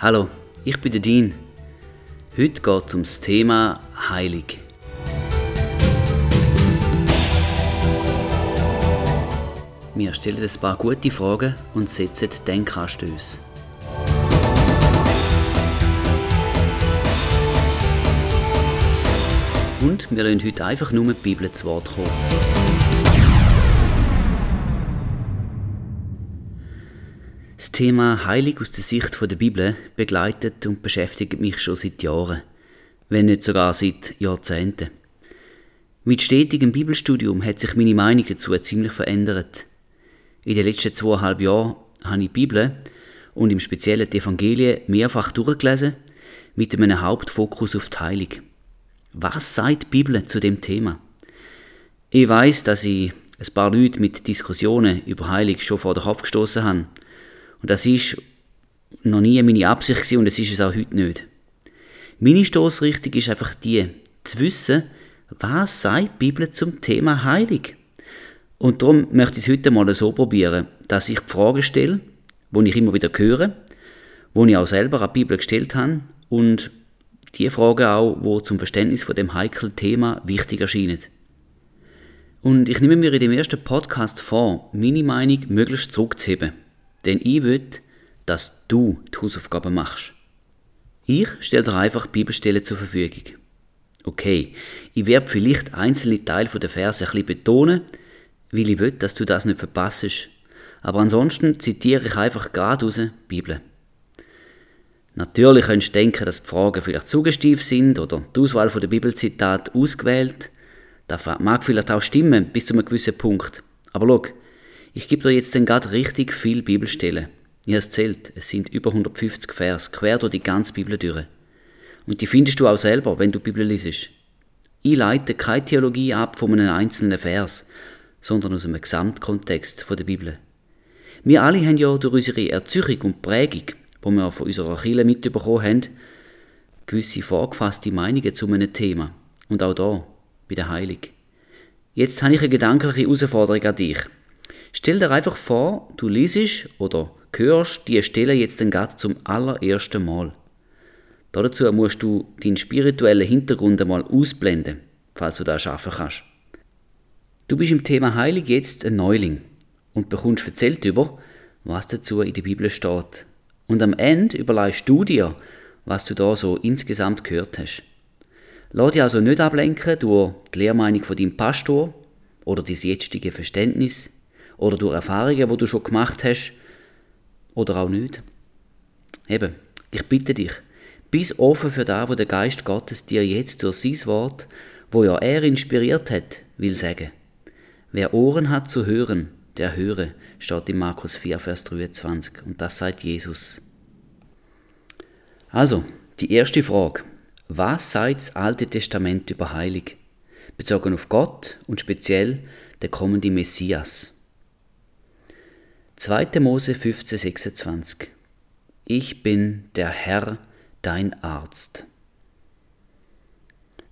Hallo, ich bin der Dean. Heute geht es um das Thema Heilig. Wir stellen ein paar gute Fragen und setzen Denkanstöße. Und wir lassen heute einfach nur die Bibel zu Wort kommen. Thema Heilig aus der Sicht der Bibel begleitet und beschäftigt mich schon seit Jahren, wenn nicht sogar seit Jahrzehnten. Mit stetigem Bibelstudium hat sich meine Meinung dazu ziemlich verändert. In den letzten zweieinhalb Jahren habe ich die Bibel und im Speziellen die Evangelien mehrfach durchgelesen, mit einem Hauptfokus auf die Heilung. Was sagt die Bibel zu dem Thema? Ich weiß, dass ich ein paar Leute mit Diskussionen über Heilung schon vor den Kopf gestoßen habe. Und das ist noch nie meine Absicht gewesen und es ist es auch heute nicht. Meine Stoßrichtung ist einfach die, zu wissen, was sagt die Bibel zum Thema Heilung? Und darum möchte ich es heute mal so probieren, dass ich die Fragen stelle, die ich immer wieder höre, die ich auch selber an die Bibel gestellt habe und die Fragen auch, wo zum Verständnis von dem heiklen Thema wichtig erscheinen. Und ich nehme mir in dem ersten Podcast vor, meine Meinung möglichst zurückzuheben. Denn ich will, dass du die Hausaufgaben machst. Ich stelle dir einfach Bibelstellen zur Verfügung. Okay, ich werde vielleicht einzelne Teile der Verse ein bisschen betonen, weil ich will, dass du das nicht verpasst. Aber ansonsten zitiere ich einfach gerade aus der Bibel. Natürlich könntest du denken, dass die Fragen vielleicht suggestiv sind oder die Auswahl der Bibelzitate ausgewählt. Das mag vielleicht auch stimmen, bis zu einem gewissen Punkt. Aber schau, ich gebe dir jetzt dann gerade richtig viel Bibelstellen. Ich habe es zählt, es sind über 150 Vers, quer durch die ganze Bibel durch. Und die findest du auch selber, wenn du die Bibel liest. Ich leite keine Theologie ab von einem einzelnen Vers, sondern aus einem Gesamtkontext der Bibel. Wir alle haben ja durch unsere Erziehung und Prägung wo wir von unserer Kirche mitbekommen haben, gewisse vorgefasste Meinungen zu einem Thema. Und auch da, bei der Heilung. Jetzt habe ich eine gedankliche Herausforderung an dich. Stell dir einfach vor, du liest oder hörst die Stelle jetzt dann gerade zum allerersten Mal. Dazu musst du deinen spirituellen Hintergrund einmal ausblenden, falls du das schaffen kannst. Du bist im Thema Heilung jetzt ein Neuling und bekommst erzählt über, was dazu in der Bibel steht. Und am Ende überlegst du dir, was du da so insgesamt gehört hast. Lass dich also nicht ablenken durch die Lehrmeinung von deinem Pastor oder dein jetzige Verständnis oder durch Erfahrungen, die du schon gemacht hast oder auch nicht. Eben, ich bitte dich, bist offen für das, wo der Geist Gottes dir jetzt durch sein Wort, wo ja er inspiriert hat, will sagen. Wer Ohren hat zu hören, der höre, steht in Markus 4, Vers 23. Und das sagt Jesus. Also, die erste Frage. Was sagt das Alte Testament über Heilig? Bezogen auf Gott und speziell der kommende Messias. 2. Mose 15, 26. Ich bin der Herr, dein Arzt.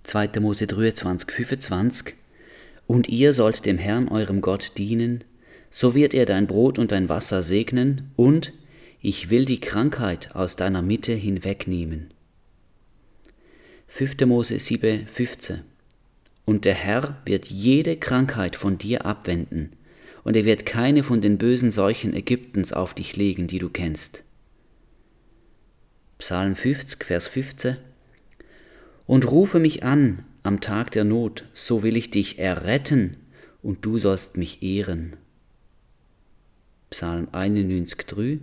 2. Mose 23, 25. Und ihr sollt dem Herrn eurem Gott dienen, so wird er dein Brot und dein Wasser segnen, und ich will die Krankheit aus deiner Mitte hinwegnehmen. 5. Mose 7, 15 Und der Herr wird jede Krankheit von dir abwenden, und er wird keine von den bösen Seuchen Ägyptens auf dich legen, die du kennst. Psalm 50, Vers 15 Und rufe mich an am Tag der Not, so will ich dich erretten, und du sollst mich ehren. Psalm 91,3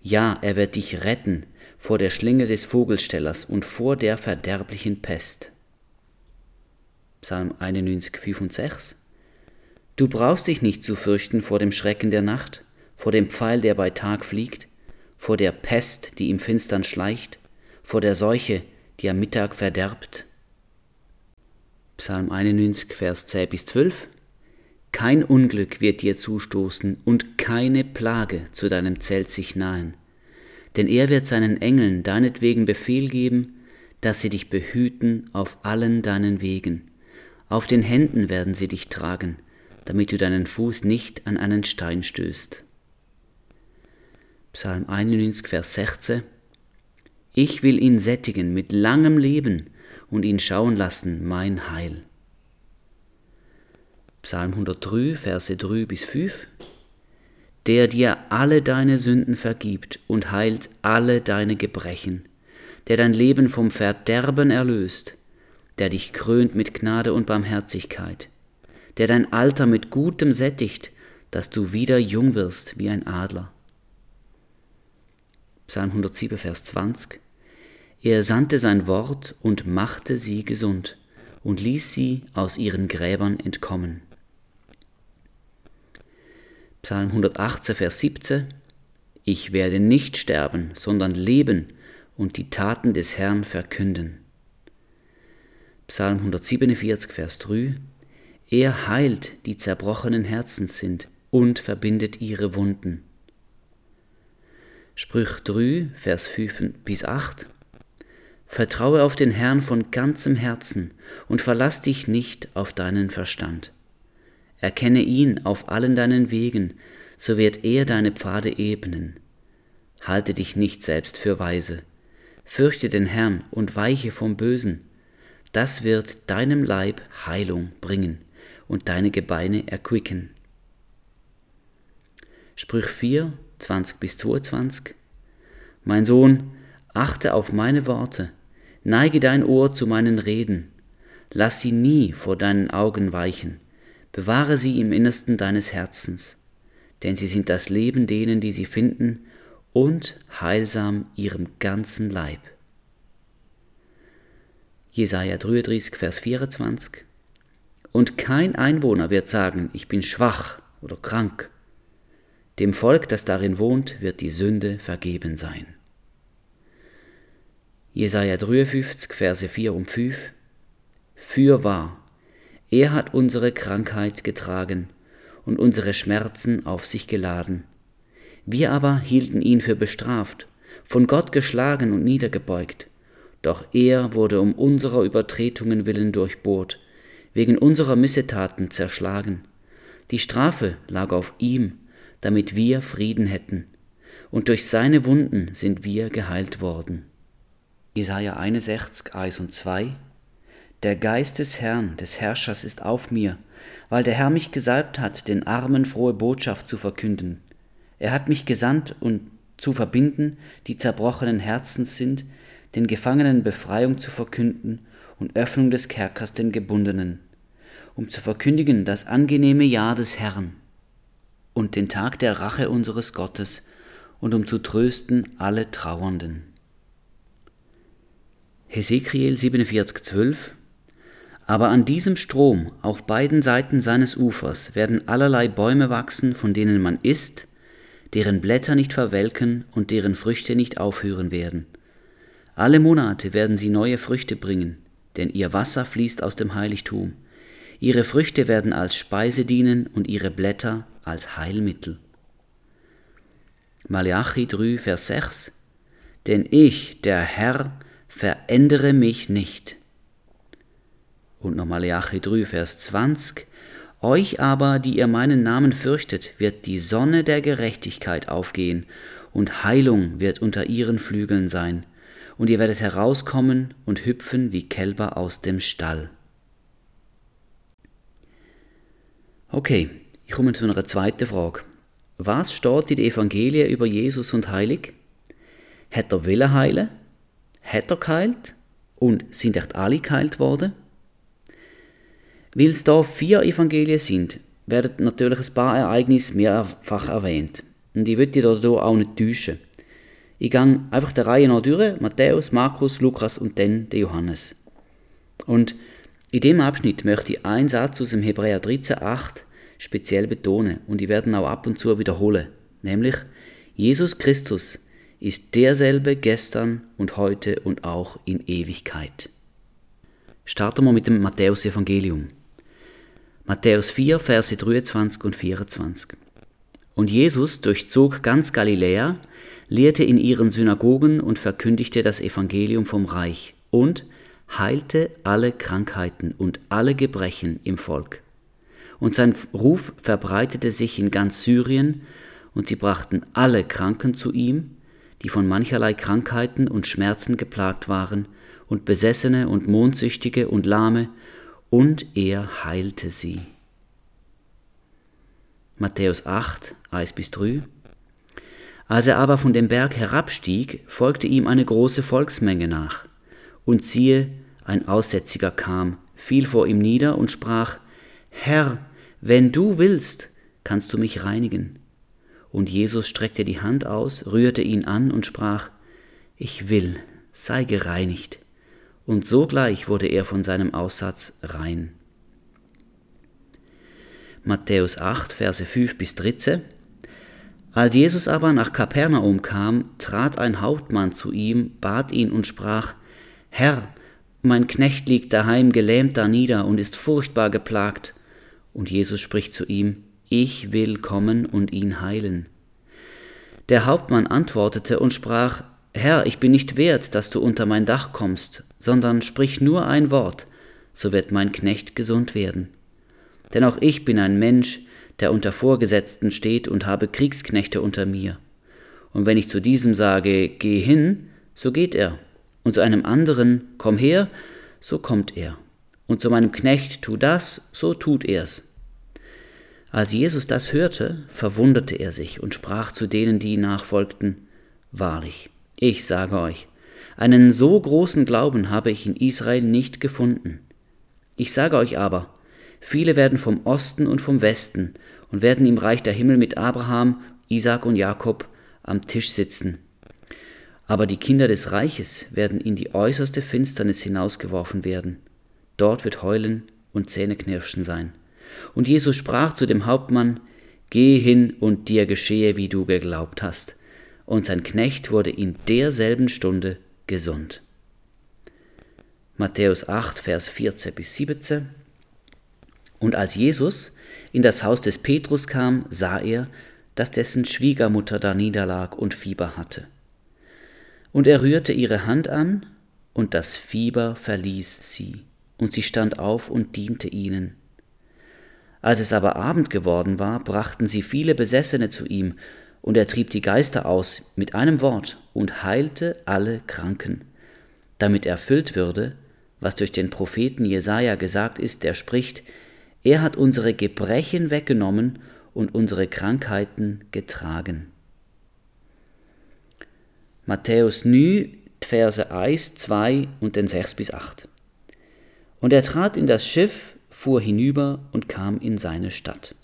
Ja, er wird dich retten vor der Schlinge des Vogelstellers und vor der verderblichen Pest. Psalm 91,5 und 6 Du brauchst dich nicht zu fürchten vor dem Schrecken der Nacht, vor dem Pfeil, der bei Tag fliegt, vor der Pest, die im Finstern schleicht, vor der Seuche, die am Mittag verderbt. Psalm 91, Vers 10 bis 12 kein Unglück wird dir zustoßen und keine Plage zu deinem Zelt sich nahen. Denn er wird seinen Engeln deinetwegen Befehl geben, dass sie dich behüten auf allen deinen Wegen. Auf den Händen werden sie dich tragen, damit du deinen Fuß nicht an einen Stein stößt. Psalm 91, Vers 16 Ich will ihn sättigen mit langem Leben und ihn schauen lassen mein Heil. Psalm 103, Verse 3 bis 5. Der dir alle deine Sünden vergibt und heilt alle deine Gebrechen, der dein Leben vom Verderben erlöst, der dich krönt mit Gnade und Barmherzigkeit, der dein Alter mit Gutem sättigt, dass du wieder jung wirst wie ein Adler. Psalm 107, Vers 20. Er sandte sein Wort und machte sie gesund und ließ sie aus ihren Gräbern entkommen. Psalm 118, Vers 17. Ich werde nicht sterben, sondern leben und die Taten des Herrn verkünden. Psalm 147, Vers 3. Er heilt, die zerbrochenen Herzens sind und verbindet ihre Wunden. Sprüch 3, Vers 5 bis 8. Vertraue auf den Herrn von ganzem Herzen und verlass dich nicht auf deinen Verstand. Erkenne ihn auf allen deinen Wegen, so wird er deine Pfade ebnen. Halte dich nicht selbst für weise. Fürchte den Herrn und weiche vom Bösen. Das wird deinem Leib Heilung bringen und deine Gebeine erquicken. Sprüch 4, 20 bis 22. Mein Sohn, achte auf meine Worte, neige dein Ohr zu meinen Reden, lass sie nie vor deinen Augen weichen, bewahre sie im Innersten deines Herzens, denn sie sind das Leben denen, die sie finden, und heilsam ihrem ganzen Leib. Jesaja 33, Vers 24. Und kein Einwohner wird sagen, ich bin schwach oder krank. Dem Volk, das darin wohnt, wird die Sünde vergeben sein. Jesaja 53, Verse 4 und 5. Fürwahr, er hat unsere Krankheit getragen und unsere Schmerzen auf sich geladen. Wir aber hielten ihn für bestraft, von Gott geschlagen und niedergebeugt. Doch er wurde um unserer Übertretungen willen durchbohrt, wegen unserer Missetaten zerschlagen. Die Strafe lag auf ihm, damit wir Frieden hätten. Und durch seine Wunden sind wir geheilt worden. Jesaja 61, 1 und 2 Der Geist des Herrn, des Herrschers ist auf mir, weil der Herr mich gesalbt hat, den Armen frohe Botschaft zu verkünden. Er hat mich gesandt, um zu verbinden, die zerbrochenen Herzens sind, den Gefangenen Befreiung zu verkünden und Öffnung des Kerkers den Gebundenen, um zu verkündigen das angenehme Jahr des Herrn und den Tag der Rache unseres Gottes und um zu trösten alle Trauernden. Hesekiel 47,12 Aber an diesem Strom auf beiden Seiten seines Ufers werden allerlei Bäume wachsen, von denen man isst, deren Blätter nicht verwelken und deren Früchte nicht aufhören werden. Alle Monate werden sie neue Früchte bringen, denn ihr Wasser fließt aus dem Heiligtum. Ihre Früchte werden als Speise dienen und ihre Blätter als Heilmittel. Malachi 3, Vers 6 Denn ich, der Herr, verändere mich nicht. Und noch Malachi 3, Vers 20 Euch aber, die ihr meinen Namen fürchtet, wird die Sonne der Gerechtigkeit aufgehen, und Heilung wird unter ihren Flügeln sein, und ihr werdet herauskommen und hüpfen wie Kälber aus dem Stall. Okay, ich komme zu einer zweiten Frage. Was steht in den Evangelien über Jesus und Heilig? Hat er Wille heilen? Hat er geheilt? Und sind echt alle geheilt worden? Weil es da vier Evangelien sind, werden natürlich ein paar Ereignisse mehrfach erwähnt. Und ich würde dich da auch nicht täuschen. Ich gehe einfach der Reihe nach durch, Matthäus, Markus, Lukas und dann der Johannes. Und in dem Abschnitt möchte ich einen Satz aus dem Hebräer 13,8 speziell betonen und ich werde auch ab und zu wiederholen, nämlich Jesus Christus ist derselbe gestern und heute und auch in Ewigkeit. Starten wir mit dem Matthäus-Evangelium. Matthäus 4, Verse 23 und 24. Und Jesus durchzog ganz Galiläa, lehrte in ihren Synagogen und verkündigte das Evangelium vom Reich und heilte alle Krankheiten und alle Gebrechen im Volk. Und sein Ruf verbreitete sich in ganz Syrien, und sie brachten alle Kranken zu ihm, die von mancherlei Krankheiten und Schmerzen geplagt waren, und Besessene und Mondsüchtige und Lahme, und er heilte sie. Matthäus 8, 1 bis 3 Als er aber von dem Berg herabstieg, folgte ihm eine große Volksmenge nach. Und siehe, ein Aussätziger kam, fiel vor ihm nieder und sprach, Herr, wenn du willst, kannst du mich reinigen. Und Jesus streckte die Hand aus, rührte ihn an und sprach, Ich will, sei gereinigt. Und sogleich wurde er von seinem Aussatz rein. Matthäus 8, Verse 5 bis 13. Als Jesus aber nach Kapernaum kam, trat ein Hauptmann zu ihm, bat ihn und sprach, Herr, mein Knecht liegt daheim gelähmt da nieder und ist furchtbar geplagt. Und Jesus spricht zu ihm, ich will kommen und ihn heilen. Der Hauptmann antwortete und sprach, Herr, ich bin nicht wert, dass du unter mein Dach kommst, sondern sprich nur ein Wort, so wird mein Knecht gesund werden. Denn auch ich bin ein Mensch, der unter Vorgesetzten steht und habe Kriegsknechte unter mir. Und wenn ich zu diesem sage, geh hin, so geht er, und zu einem anderen, komm her, so kommt er, und zu meinem Knecht, tu das, so tut er's. Als Jesus das hörte, verwunderte er sich und sprach zu denen, die ihm nachfolgten, Wahrlich, ich sage euch, einen so großen Glauben habe ich in Israel nicht gefunden. Ich sage euch aber, viele werden vom Osten und vom Westen und werden im Reich der Himmel mit Abraham, Isaac und Jakob am Tisch sitzen. Aber die Kinder des Reiches werden in die äußerste Finsternis hinausgeworfen werden. Dort wird Heulen und Zähneknirschen sein. Und Jesus sprach zu dem Hauptmann, Geh hin und dir geschehe, wie du geglaubt hast. Und sein Knecht wurde in derselben Stunde gesund. Matthäus 8, Vers 14 bis 17. Und als Jesus in das Haus des Petrus kam, sah er, dass dessen Schwiegermutter da niederlag und Fieber hatte. Und er rührte ihre Hand an, und das Fieber verließ sie, und sie stand auf und diente ihnen. Als es aber Abend geworden war, brachten sie viele Besessene zu ihm, und er trieb die Geister aus mit einem Wort und heilte alle Kranken, damit erfüllt würde, was durch den Propheten Jesaja gesagt ist, der spricht: Er hat unsere Gebrechen weggenommen und unsere Krankheiten getragen. Matthäus 9, Verse 1, 2 und den 6 bis 8. Und er trat in das Schiff fuhr hinüber und kam in seine Stadt.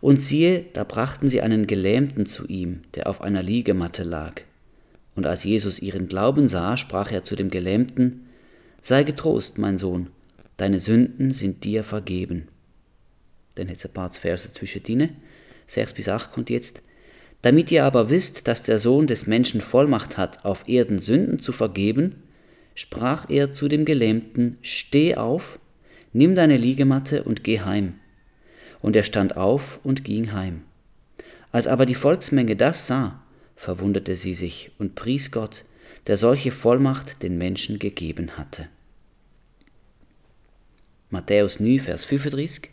Und siehe, da brachten sie einen Gelähmten zu ihm, der auf einer Liegematte lag. Und als Jesus ihren Glauben sah, sprach er zu dem Gelähmten, Sei getrost, mein Sohn, deine Sünden sind dir vergeben. Dann jetzt ein paar Verse zwischen denen. 6 bis 8 kommt jetzt. Damit ihr aber wisst, dass der Sohn des Menschen Vollmacht hat, auf Erden Sünden zu vergeben, sprach er zu dem Gelähmten, Steh auf, Nimm deine Liegematte und geh heim. Und er stand auf und ging heim. Als aber die Volksmenge das sah, verwunderte sie sich und pries Gott, der solche Vollmacht den Menschen gegeben hatte. Matthäus 9, Vers 35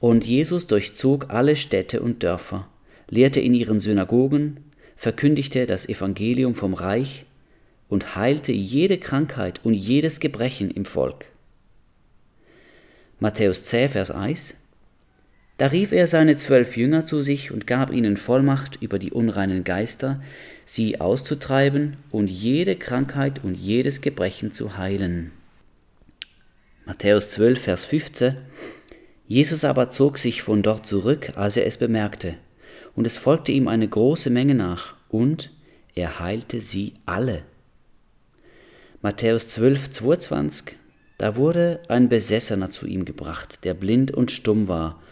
Und Jesus durchzog alle Städte und Dörfer, lehrte in ihren Synagogen, verkündigte das Evangelium vom Reich und heilte jede Krankheit und jedes Gebrechen im Volk. Matthäus 10, Vers 1. Da rief er seine zwölf Jünger zu sich und gab ihnen Vollmacht über die unreinen Geister, sie auszutreiben und jede Krankheit und jedes Gebrechen zu heilen. Matthäus 12, Vers 15. Jesus aber zog sich von dort zurück, als er es bemerkte, und es folgte ihm eine große Menge nach, und er heilte sie alle. Matthäus 12, 22. Da wurde ein Besessener zu ihm gebracht, der blind und stumm war,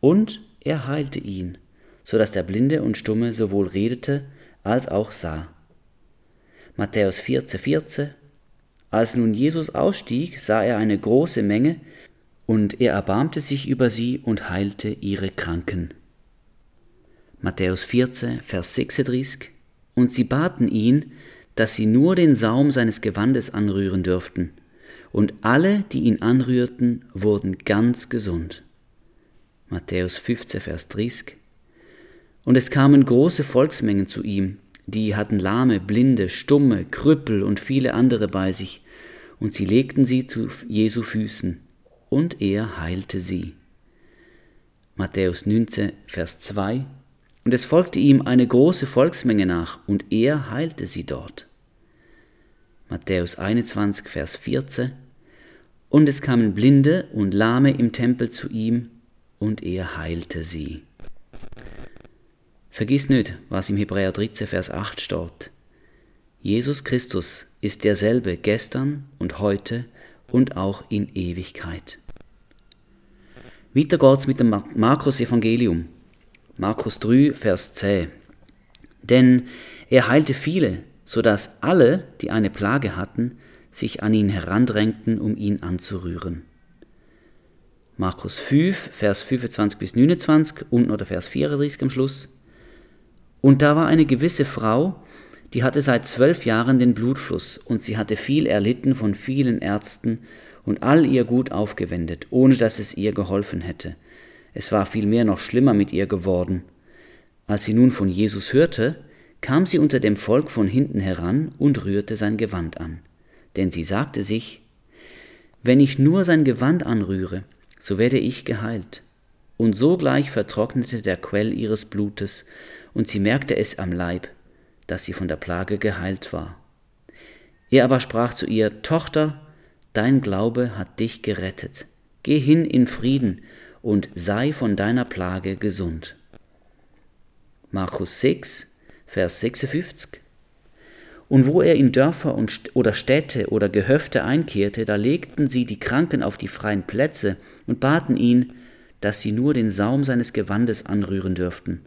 und er heilte ihn, so dass der Blinde und Stumme sowohl redete als auch sah. Matthäus 14, 14 Als nun Jesus ausstieg, sah er eine große Menge, und er erbarmte sich über sie und heilte ihre Kranken. Matthäus 14, Vers 36 Und sie baten ihn, dass sie nur den Saum seines Gewandes anrühren dürften, und alle, die ihn anrührten, wurden ganz gesund. Matthäus 15, Vers 30. Und es kamen große Volksmengen zu ihm, Die hatten Lahme, Blinde, Stumme, Krüppel und viele andere bei sich, und sie legten sie zu Jesu Füßen, und er heilte sie. Matthäus 19, Vers 2 Und es folgte ihm eine große Volksmenge nach, und er heilte sie dort. Matthäus 21, Vers 14 Und es kamen Blinde und Lahme im Tempel zu ihm, und er heilte sie. Vergiss nicht, was im Hebräer 13, Vers 8 steht. Jesus Christus ist derselbe gestern und heute und auch in Ewigkeit. Weiter geht's mit dem Markus Evangelium. Markus 3, Vers 10. Denn er heilte viele, so dass alle, die eine Plage hatten, sich an ihn herandrängten, um ihn anzurühren. Markus 5, Vers 25 bis 29, unten oder Vers 34 am Schluss. Und da war eine gewisse Frau, die hatte seit zwölf Jahren den Blutfluss, und sie hatte viel erlitten von vielen Ärzten und all ihr Gut aufgewendet, ohne dass es ihr geholfen hätte. Es war vielmehr noch schlimmer mit ihr geworden. Als sie nun von Jesus hörte, kam sie unter dem Volk von hinten heran und rührte sein Gewand an. Denn sie sagte sich, wenn ich nur sein Gewand anrühre, so werde ich geheilt. Und sogleich vertrocknete der Quell ihres Blutes, und sie merkte es am Leib, dass sie von der Plage geheilt war. Er aber sprach zu ihr, Tochter, dein Glaube hat dich gerettet. Geh hin in Frieden und sei von deiner Plage gesund. Markus 6, Vers 56. Und wo er in Dörfer und, oder Städte oder Gehöfte einkehrte, da legten sie die Kranken auf die freien Plätze und baten ihn, dass sie nur den Saum seines Gewandes anrühren dürften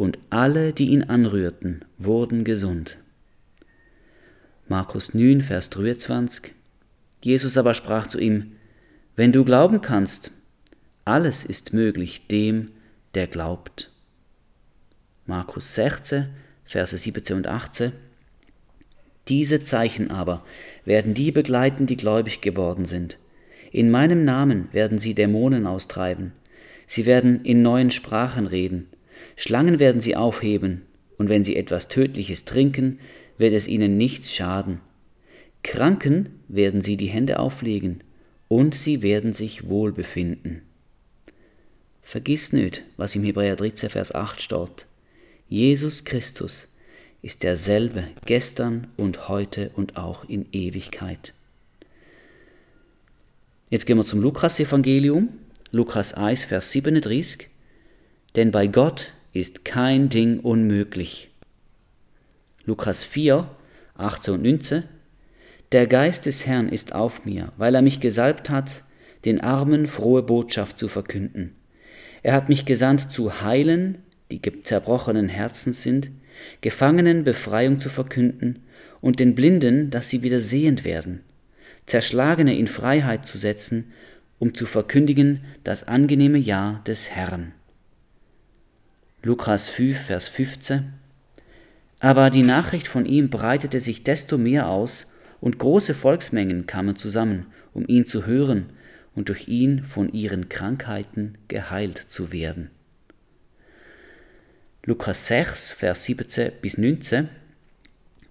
und alle, die ihn anrührten, wurden gesund. Markus 9, Vers 23. Jesus aber sprach zu ihm, Wenn du glauben kannst, alles ist möglich dem, der glaubt. Markus 16, Verse 17 und 18. Diese Zeichen aber werden die begleiten, die gläubig geworden sind. In meinem Namen werden sie Dämonen austreiben. Sie werden in neuen Sprachen reden. Schlangen werden sie aufheben, und wenn sie etwas Tödliches trinken, wird es ihnen nichts schaden. Kranken werden sie die Hände auflegen, und sie werden sich wohl befinden. Vergiss nicht, was im Hebräer 13, Vers 8 steht. Jesus Christus ist derselbe gestern und heute und auch in Ewigkeit. Jetzt gehen wir zum Lukas-Evangelium, Lukas 1, Vers 37. Denn bei Gott ist kein Ding unmöglich. Lukas 4, 18 und 19. Der Geist des Herrn ist auf mir, weil er mich gesalbt hat, den Armen frohe Botschaft zu verkünden. Er hat mich gesandt zu heilen, die zerbrochenen Herzens sind, Gefangenen Befreiung zu verkünden und den Blinden, dass sie wieder sehend werden, Zerschlagene in Freiheit zu setzen, um zu verkündigen das angenehme Jahr des Herrn. Lukas 5, Vers 15. Aber die Nachricht von ihm breitete sich desto mehr aus, und große Volksmengen kamen zusammen, um ihn zu hören und durch ihn von ihren Krankheiten geheilt zu werden. Lukas 6, Vers 17 bis 19.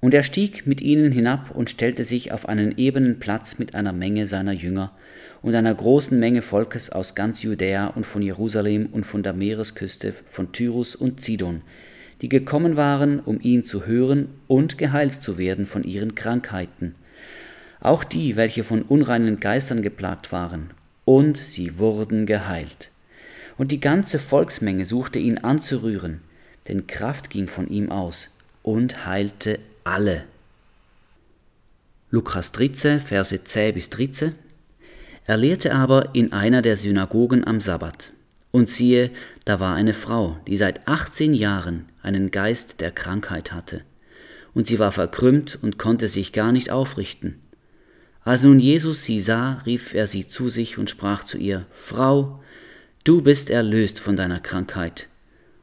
Und er stieg mit ihnen hinab und stellte sich auf einen ebenen Platz mit einer Menge seiner Jünger und einer großen Menge Volkes aus ganz Judäa und von Jerusalem und von der Meeresküste von Tyrus und Zidon, die gekommen waren, um ihn zu hören und geheilt zu werden von ihren Krankheiten. Auch die, welche von unreinen Geistern geplagt waren, und sie wurden geheilt. Und die ganze Volksmenge suchte ihn anzurühren, denn Kraft ging von ihm aus und heilte alle. Lukas 13, Verse 10 bis 13. Er lehrte aber in einer der Synagogen am Sabbat. Und siehe, da war eine Frau, die seit 18 Jahren einen Geist der Krankheit hatte. Und sie war verkrümmt und konnte sich gar nicht aufrichten. Als nun Jesus sie sah, rief er sie zu sich und sprach zu ihr, Frau, du bist erlöst von deiner Krankheit.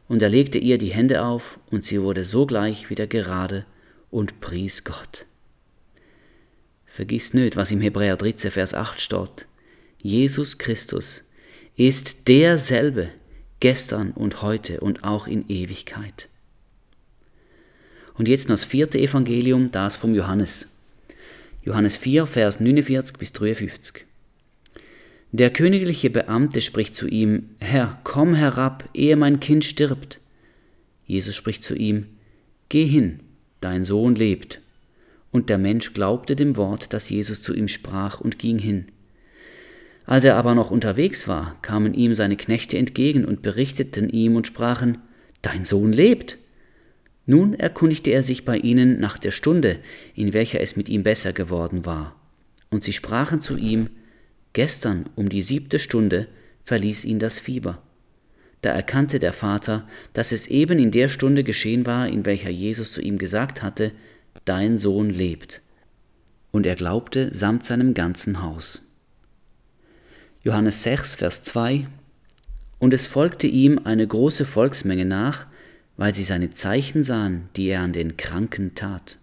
Und er legte ihr die Hände auf, und sie wurde sogleich wieder gerade und pries Gott. Vergiss nicht, was im Hebräer 13, Vers 8 steht. Jesus Christus ist derselbe gestern und heute und auch in Ewigkeit. Und jetzt noch das vierte Evangelium, das vom Johannes. Johannes 4, Vers 49 bis 53. Der königliche Beamte spricht zu ihm, Herr, komm herab, ehe mein Kind stirbt. Jesus spricht zu ihm, Geh hin, dein Sohn lebt. Und der Mensch glaubte dem Wort, das Jesus zu ihm sprach, und ging hin. Als er aber noch unterwegs war, kamen ihm seine Knechte entgegen und berichteten ihm und sprachen, Dein Sohn lebt. Nun erkundigte er sich bei ihnen nach der Stunde, in welcher es mit ihm besser geworden war. Und sie sprachen zu ihm, Gestern um die siebte Stunde verließ ihn das Fieber. Da erkannte der Vater, dass es eben in der Stunde geschehen war, in welcher Jesus zu ihm gesagt hatte, Dein Sohn lebt. Und er glaubte samt seinem ganzen Haus. Johannes 6, Vers 2 Und es folgte ihm eine große Volksmenge nach, weil sie seine Zeichen sahen, die er an den Kranken tat.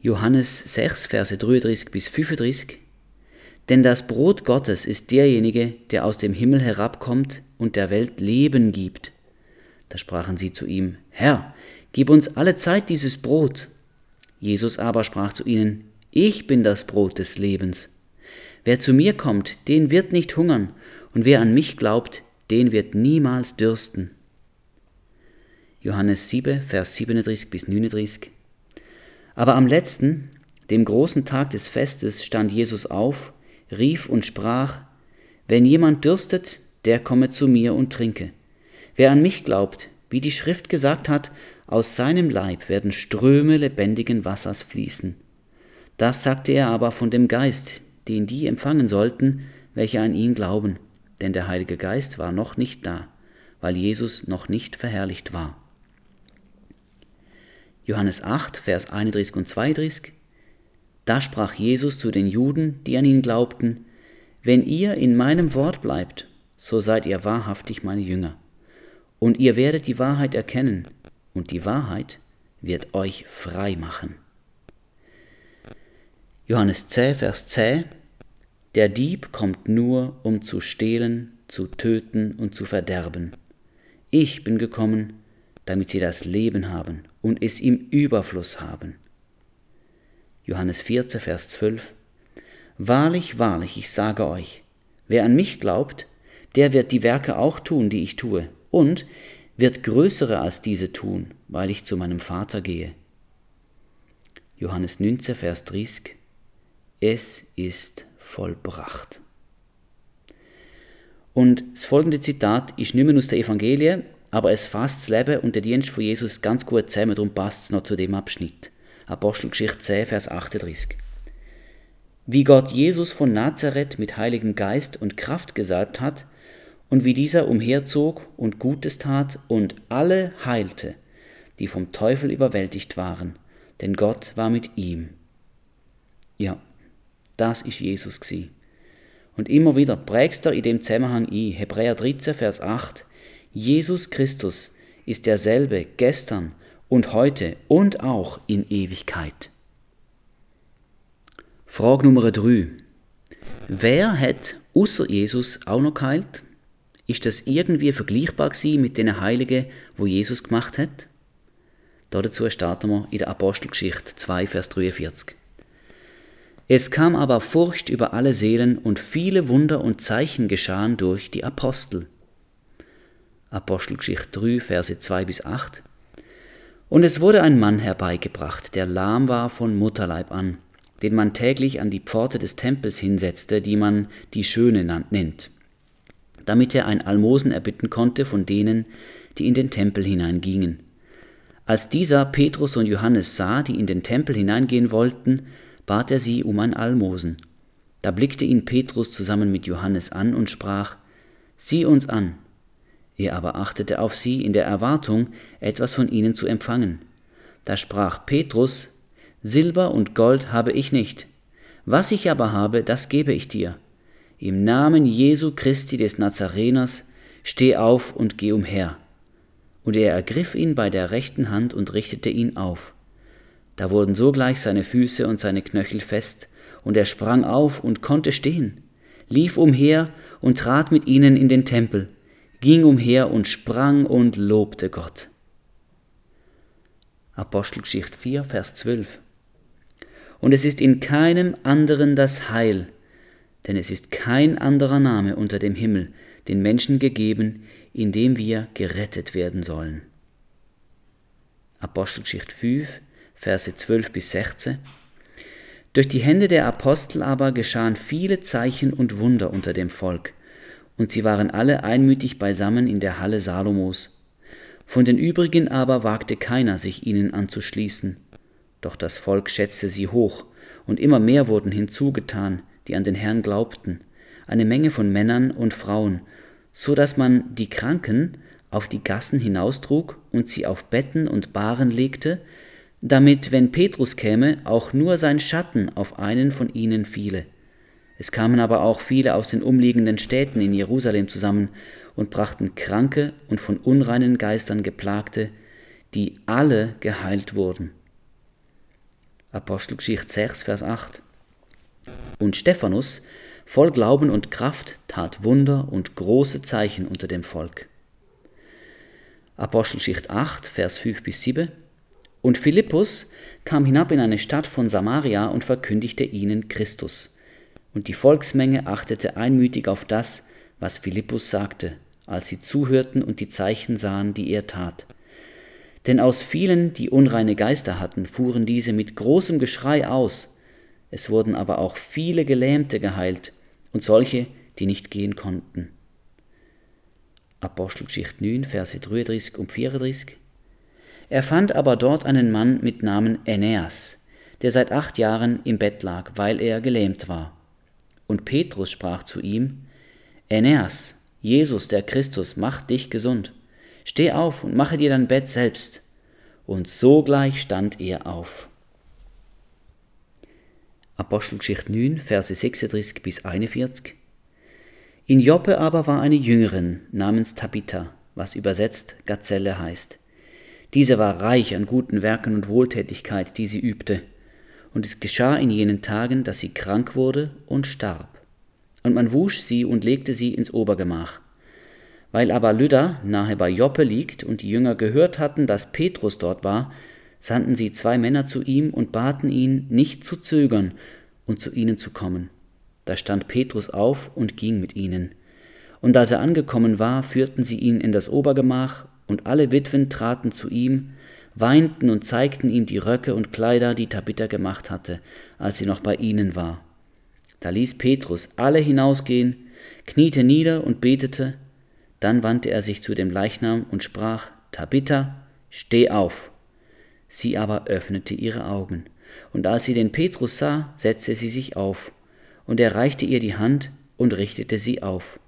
Johannes 6, Verse 33 bis 35 Denn das Brot Gottes ist derjenige, der aus dem Himmel herabkommt und der Welt Leben gibt. Da sprachen sie zu ihm, Herr, gib uns alle Zeit dieses Brot. Jesus aber sprach zu ihnen, Ich bin das Brot des Lebens. Wer zu mir kommt, den wird nicht hungern, und wer an mich glaubt, den wird niemals dürsten. Johannes 7, Vers 37 bis 39. Aber am letzten, dem großen Tag des Festes, stand Jesus auf, rief und sprach, Wenn jemand dürstet, der komme zu mir und trinke. Wer an mich glaubt, wie die Schrift gesagt hat, aus seinem Leib werden Ströme lebendigen Wassers fließen. Das sagte er aber von dem Geist, den die empfangen sollten, welche an ihn glauben, denn der Heilige Geist war noch nicht da, weil Jesus noch nicht verherrlicht war. Johannes 8, Vers 31 und 32. Da sprach Jesus zu den Juden, die an ihn glaubten, Wenn ihr in meinem Wort bleibt, so seid ihr wahrhaftig meine Jünger. Und ihr werdet die Wahrheit erkennen, und die Wahrheit wird euch frei machen. Johannes 10, Vers 10. Der Dieb kommt nur, um zu stehlen, zu töten und zu verderben. Ich bin gekommen, damit sie das Leben haben und es im Überfluss haben. Johannes 14, Vers 12 Wahrlich, wahrlich, ich sage euch, wer an mich glaubt, der wird die Werke auch tun, die ich tue, und wird größere als diese tun, weil ich zu meinem Vater gehe. Johannes 19, Vers 30 Es ist vollbracht. Und das folgende Zitat ist nicht mehr aus der Evangelie, aber es fasst das Leben und der Dienst von Jesus ganz gut zusammen, darum passt es noch zu dem Abschnitt. Apostelgeschichte 10, Vers 38. Wie Gott Jesus von Nazareth mit Heiligem Geist und Kraft gesalbt hat, und wie dieser umherzog und Gutes tat und alle heilte, die vom Teufel überwältigt waren, denn Gott war mit ihm. Ja, das ist Jesus gsi. Und immer wieder prägst er in dem Zusammenhang ein, Hebräer 13, Vers 8, Jesus Christus ist derselbe gestern und heute und auch in Ewigkeit. Frage Nummer 3. Wer hat außer Jesus auch noch geheilt? Ist das irgendwie vergleichbar mit den Heiligen, wo Jesus gemacht hat? Dazu starten wir in der Apostelgeschichte 2, Vers 43. Es kam aber Furcht über alle Seelen und viele Wunder und Zeichen geschahen durch die Apostel. Apostelgeschichte 3, Verse 2 bis 8. Und es wurde ein Mann herbeigebracht, der lahm war von Mutterleib an, den man täglich an die Pforte des Tempels hinsetzte, die man die Schöne nennt, damit er ein Almosen erbitten konnte von denen, die in den Tempel hineingingen. Als dieser Petrus und Johannes sah, die in den Tempel hineingehen wollten, bat er sie um ein Almosen. Da blickte ihn Petrus zusammen mit Johannes an und sprach, Sieh uns an. Er aber achtete auf sie in der Erwartung, etwas von ihnen zu empfangen. Da sprach Petrus, Silber und Gold habe ich nicht, was ich aber habe, das gebe ich dir. Im Namen Jesu Christi des Nazareners, steh auf und geh umher. Und er ergriff ihn bei der rechten Hand und richtete ihn auf. Da wurden sogleich seine Füße und seine Knöchel fest, und er sprang auf und konnte stehen, lief umher und trat mit ihnen in den Tempel, ging umher und sprang und lobte Gott. Apostelgeschichte 4, Vers 12. Und es ist in keinem anderen das Heil, denn es ist kein anderer Name unter dem Himmel den Menschen gegeben, in dem wir gerettet werden sollen. Apostelgeschichte 5, Verse 12 bis 16. Durch die Hände der Apostel aber geschahen viele Zeichen und Wunder unter dem Volk, und sie waren alle einmütig beisammen in der Halle Salomos. Von den übrigen aber wagte keiner, sich ihnen anzuschließen. Doch das Volk schätzte sie hoch, und immer mehr wurden hinzugetan, die an den Herrn glaubten, eine Menge von Männern und Frauen, so dass man die Kranken auf die Gassen hinaustrug und sie auf Betten und Bahren legte, damit, wenn Petrus käme, auch nur sein Schatten auf einen von ihnen fiele. Es kamen aber auch viele aus den umliegenden Städten in Jerusalem zusammen und brachten Kranke und von unreinen Geistern geplagte, die alle geheilt wurden. Apostelgeschichte 6, Vers 8. Und Stephanus, voll Glauben und Kraft, tat Wunder und große Zeichen unter dem Volk. Apostelgeschichte 8, Vers 5 bis 7. Und Philippus kam hinab in eine Stadt von Samaria und verkündigte ihnen Christus. Und die Volksmenge achtete einmütig auf das, was Philippus sagte, als sie zuhörten und die Zeichen sahen, die er tat. Denn aus vielen, die unreine Geister hatten, fuhren diese mit großem Geschrei aus. Es wurden aber auch viele Gelähmte geheilt und solche, die nicht gehen konnten. Apostelgeschichte 9, Verse 33 und 34. Er fand aber dort einen Mann mit Namen Aeneas, der seit acht Jahren im Bett lag, weil er gelähmt war. Und Petrus sprach zu ihm, Aeneas, Jesus der Christus, macht dich gesund. Steh auf und mache dir dein Bett selbst. Und sogleich stand er auf. Apostelgeschichte 9, Verse 36 bis 41. In Joppe aber war eine Jüngerin namens Tabitha, was übersetzt Gazelle heißt. Diese war reich an guten Werken und Wohltätigkeit, die sie übte. Und es geschah in jenen Tagen, dass sie krank wurde und starb. Und man wusch sie und legte sie ins Obergemach. Weil aber Lydda nahe bei Joppe liegt und die Jünger gehört hatten, dass Petrus dort war, sandten sie zwei Männer zu ihm und baten ihn, nicht zu zögern und zu ihnen zu kommen. Da stand Petrus auf und ging mit ihnen. Und als er angekommen war, führten sie ihn in das Obergemach und alle Witwen traten zu ihm, weinten und zeigten ihm die Röcke und Kleider, die Tabitha gemacht hatte, als sie noch bei ihnen war. Da ließ Petrus alle hinausgehen, kniete nieder und betete, dann wandte er sich zu dem Leichnam und sprach, Tabitha, steh auf. Sie aber öffnete ihre Augen, und als sie den Petrus sah, setzte sie sich auf, und er reichte ihr die Hand und richtete sie auf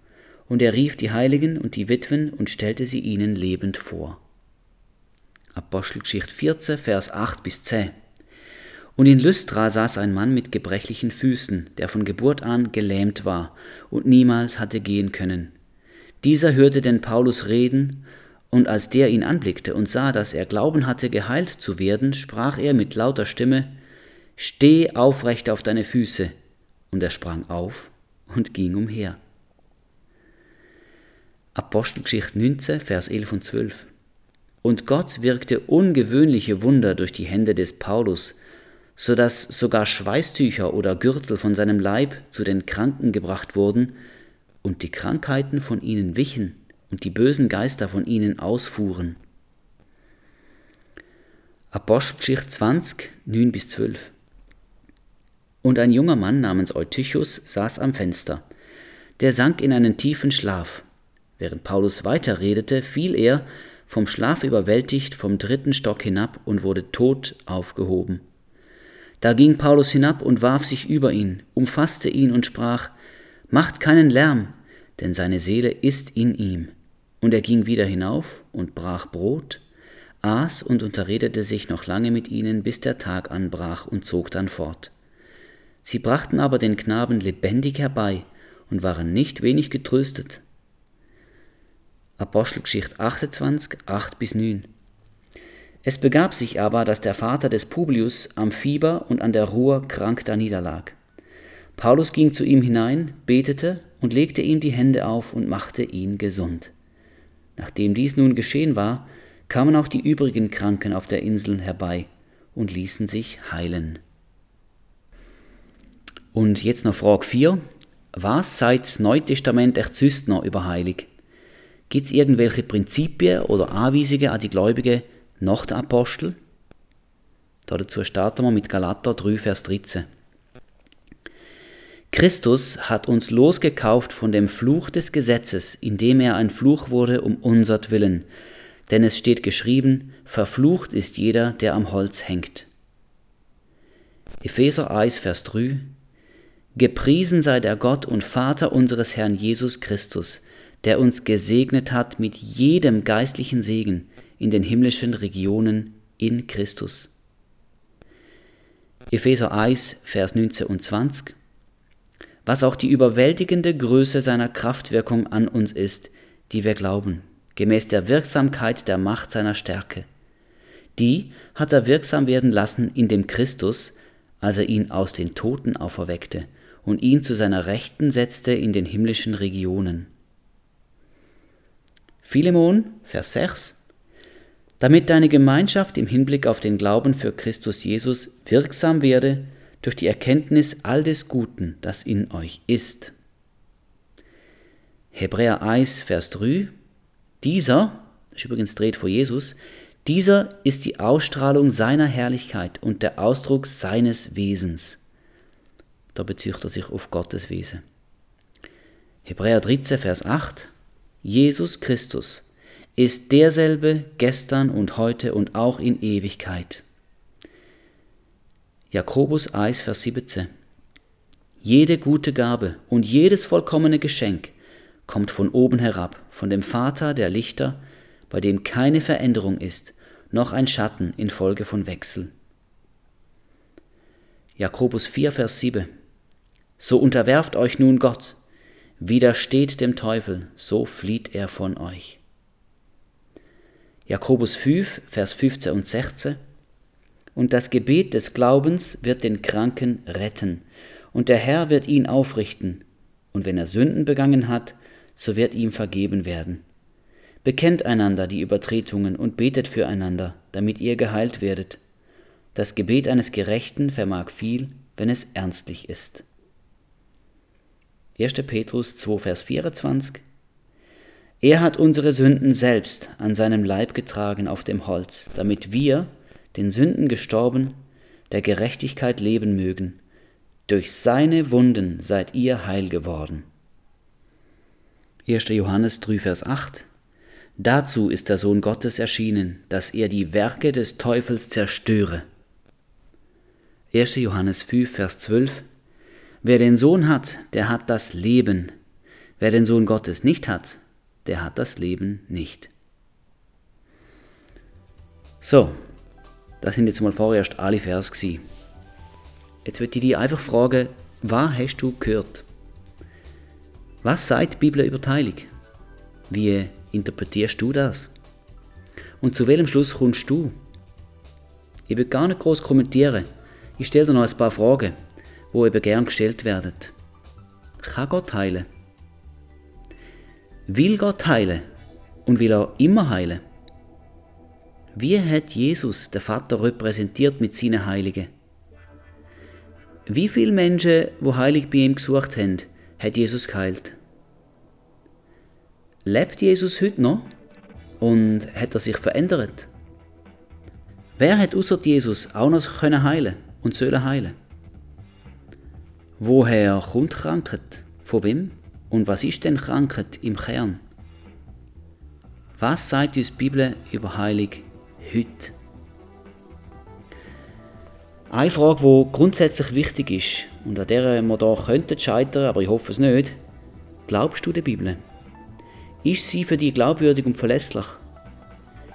und er rief die Heiligen und die Witwen und stellte sie ihnen lebend vor. Apostelgeschichte 14, Vers 8 bis 10. Und in Lystra saß ein Mann mit gebrechlichen Füßen, der von Geburt an gelähmt war und niemals hatte gehen können. Dieser hörte den Paulus reden, und als der ihn anblickte und sah, dass er Glauben hatte, geheilt zu werden, sprach er mit lauter Stimme, Steh aufrecht auf deine Füße. Und er sprang auf und ging umher. Apostelgeschichte 19, Vers 11 und 12. Und Gott wirkte ungewöhnliche Wunder durch die Hände des Paulus, so dass sogar Schweißtücher oder Gürtel von seinem Leib zu den Kranken gebracht wurden und die Krankheiten von ihnen wichen und die bösen Geister von ihnen ausfuhren. Apostelgeschichte 20, 9 bis 12. Und ein junger Mann namens Eutychus saß am Fenster. Der sank in einen tiefen Schlaf. Während Paulus weiterredete, fiel er, vom Schlaf überwältigt, vom dritten Stock hinab und wurde tot aufgehoben. Da ging Paulus hinab und warf sich über ihn, umfasste ihn und sprach, Macht keinen Lärm, denn seine Seele ist in ihm. Und er ging wieder hinauf und brach Brot, aß und unterredete sich noch lange mit ihnen, bis der Tag anbrach und zog dann fort. Sie brachten aber den Knaben lebendig herbei und waren nicht wenig getröstet, Apostelgeschichte 28, 8 bis 9. Es begab sich aber, dass der Vater des Publius am Fieber und an der Ruhr krank da niederlag. Paulus ging zu ihm hinein, betete und legte ihm die Hände auf und machte ihn gesund. Nachdem dies nun geschehen war, kamen auch die übrigen Kranken auf der Insel herbei und ließen sich heilen. Und jetzt noch Frage 4. Was sagt das Neue Testament echt noch über Heilig? Gibt es irgendwelche Prinzipien oder Anweisungen an die Gläubigen nach den Apostel? Dazu starten wir mit Galater 3, Vers 13. Christus hat uns losgekauft von dem Fluch des Gesetzes, indem er ein Fluch wurde um unsertwillen. Denn es steht geschrieben, verflucht ist jeder, der am Holz hängt. Epheser 1, Vers 3 Gepriesen sei der Gott und Vater unseres Herrn Jesus Christus, der uns gesegnet hat mit jedem geistlichen Segen in den himmlischen Regionen in Christus. Epheser 1, Vers 19 und 20 was auch die überwältigende Größe seiner Kraftwirkung an uns ist, die wir glauben, gemäß der Wirksamkeit der Macht seiner Stärke. Die hat er wirksam werden lassen in dem Christus, als er ihn aus den Toten auferweckte und ihn zu seiner Rechten setzte in den himmlischen Regionen. Philemon, Vers 6 Damit deine Gemeinschaft im Hinblick auf den Glauben für Christus Jesus wirksam werde, durch die Erkenntnis all des Guten, das in euch ist. Hebräer 1, Vers 3. Dieser, das ist übrigens dreht vor Jesus, dieser ist die Ausstrahlung seiner Herrlichkeit und der Ausdruck seines Wesens. Da bezieht er sich auf Gottes Wesen. Hebräer 13, Vers 8. Jesus Christus ist derselbe gestern und heute und auch in Ewigkeit. Jakobus 1, Vers 17. Jede gute Gabe und jedes vollkommene Geschenk kommt von oben herab, von dem Vater der Lichter, bei dem keine Veränderung ist, noch ein Schatten infolge von Wechsel. Jakobus 4, Vers 7. So unterwerft euch nun Gott, widersteht dem Teufel, so flieht er von euch. Jakobus 5, Vers 15 und 16 und das Gebet des Glaubens wird den Kranken retten, und der Herr wird ihn aufrichten, und wenn er Sünden begangen hat, so wird ihm vergeben werden. Bekennt einander die Übertretungen und betet füreinander, damit ihr geheilt werdet. Das Gebet eines Gerechten vermag viel, wenn es ernstlich ist. 1. Petrus 2, Vers 24 Er hat unsere Sünden selbst an seinem Leib getragen auf dem Holz, damit wir, den Sünden gestorben, der Gerechtigkeit leben mögen. Durch seine Wunden seid ihr heil geworden. 1. Johannes 3, Vers 8 Dazu ist der Sohn Gottes erschienen, dass er die Werke des Teufels zerstöre. 1. Johannes 5, Vers 12 Wer den Sohn hat, der hat das Leben. Wer den Sohn Gottes nicht hat, der hat das Leben nicht. So, das sind jetzt mal vorerst alle Vers gewesen. Jetzt würde ich dich einfach fragen, was hast du gehört? Was sagt die Bibel über die Heilung? Wie interpretierst du das? Und zu welchem Schluss kommst du? Ich will gar nicht groß kommentieren. Ich stelle dir noch ein paar Fragen, wo eben gern gestellt werden. Kann Gott heilen? Will Gott heilen? Und will er immer heilen? Wie hat Jesus den Vater repräsentiert mit seinen Heiligen? Wie viele Menschen, wo heilig bei ihm gesucht haben, hat Jesus geheilt? Lebt Jesus heute noch? Und hat er sich verändert? Wer hat außer Jesus auch noch können heilen und sollen heilen? Woher kommt Krankheit? Von wem? Und was ist denn Krankheit im Kern? Was sagt uns die Bibel über Heilig heute? Eine Frage, die grundsätzlich wichtig ist und an der wir hier könnten scheitern, aber ich hoffe es nicht. Glaubst du der Bibel? Ist sie für dich glaubwürdig und verlässlich?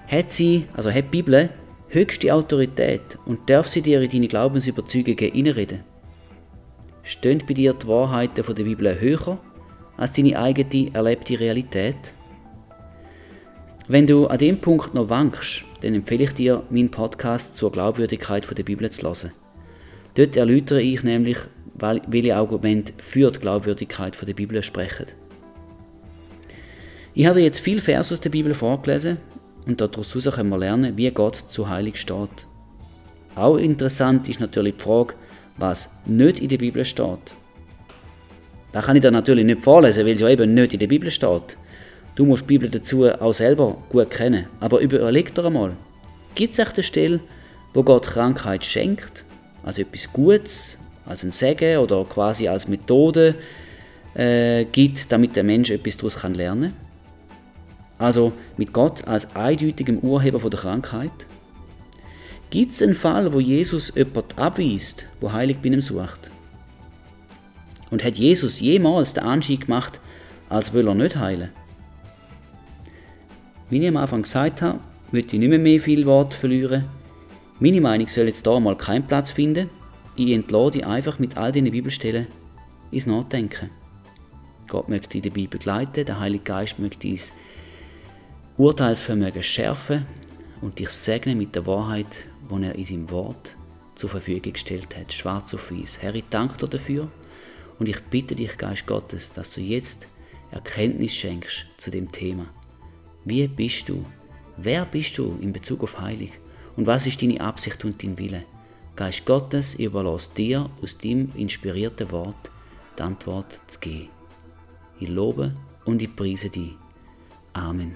Hat sie, also hat die Bibel, höchste Autorität und darf sie dir in deine Glaubensüberzeugungen einreden? Stehen bei dir die Wahrheiten der Bibel höher als deine eigene erlebte Realität? Wenn du an dem Punkt noch wankst, dann empfehle ich dir, meinen Podcast zur Glaubwürdigkeit der Bibel zu hören. Dort erläutere ich nämlich, welche Argumente für die Glaubwürdigkeit der Bibel sprechen. Ich habe jetzt viel Vers aus der Bibel vorgelesen und daraus können wir lernen, wie Gott zu heilig steht. Auch interessant ist natürlich die Frage, was nicht in der Bibel steht. Da kann ich dir natürlich nicht vorlesen, weil es ja eben nicht in der Bibel steht. Du musst die Bibel dazu auch selber gut kennen. Aber überleg dir einmal, gibt es echt eine Stelle, wo Gott Krankheit schenkt, also etwas Gutes, als ein Segen oder quasi als Methode äh, gibt, damit der Mensch etwas daraus kann lernen Also mit Gott als eindeutigem Urheber von der Krankheit. Gibt es einen Fall, wo Jesus jemand abweist, wo heilig bei ihm sucht? Und hat Jesus jemals den Anschein gemacht, als will er nicht heilen? Wie ich am Anfang gesagt habe, möchte ich nicht mehr, mehr viel Wort verlieren. Meine Meinung soll jetzt hier mal keinen Platz finden. Ich entlade dich einfach mit all diesen Bibelstellen ins Nachdenken. Gott möchte dich dabei begleiten, der Heilige Geist möchte dein Urteilsvermögen schärfen und dich segnen mit der Wahrheit, die er in seinem Wort zur Verfügung gestellt hat, schwarz auf weiß. Herr, ich danke dir dafür und ich bitte dich, Geist Gottes, dass du jetzt Erkenntnis schenkst zu dem Thema. Wie bist du? Wer bist du in Bezug auf Heilig? Und was ist deine Absicht und dein Wille? Geist Gottes, ich überlasse dir aus deinem inspirierten Wort die Antwort zu geben. Ich lobe und ich preise dich. Amen.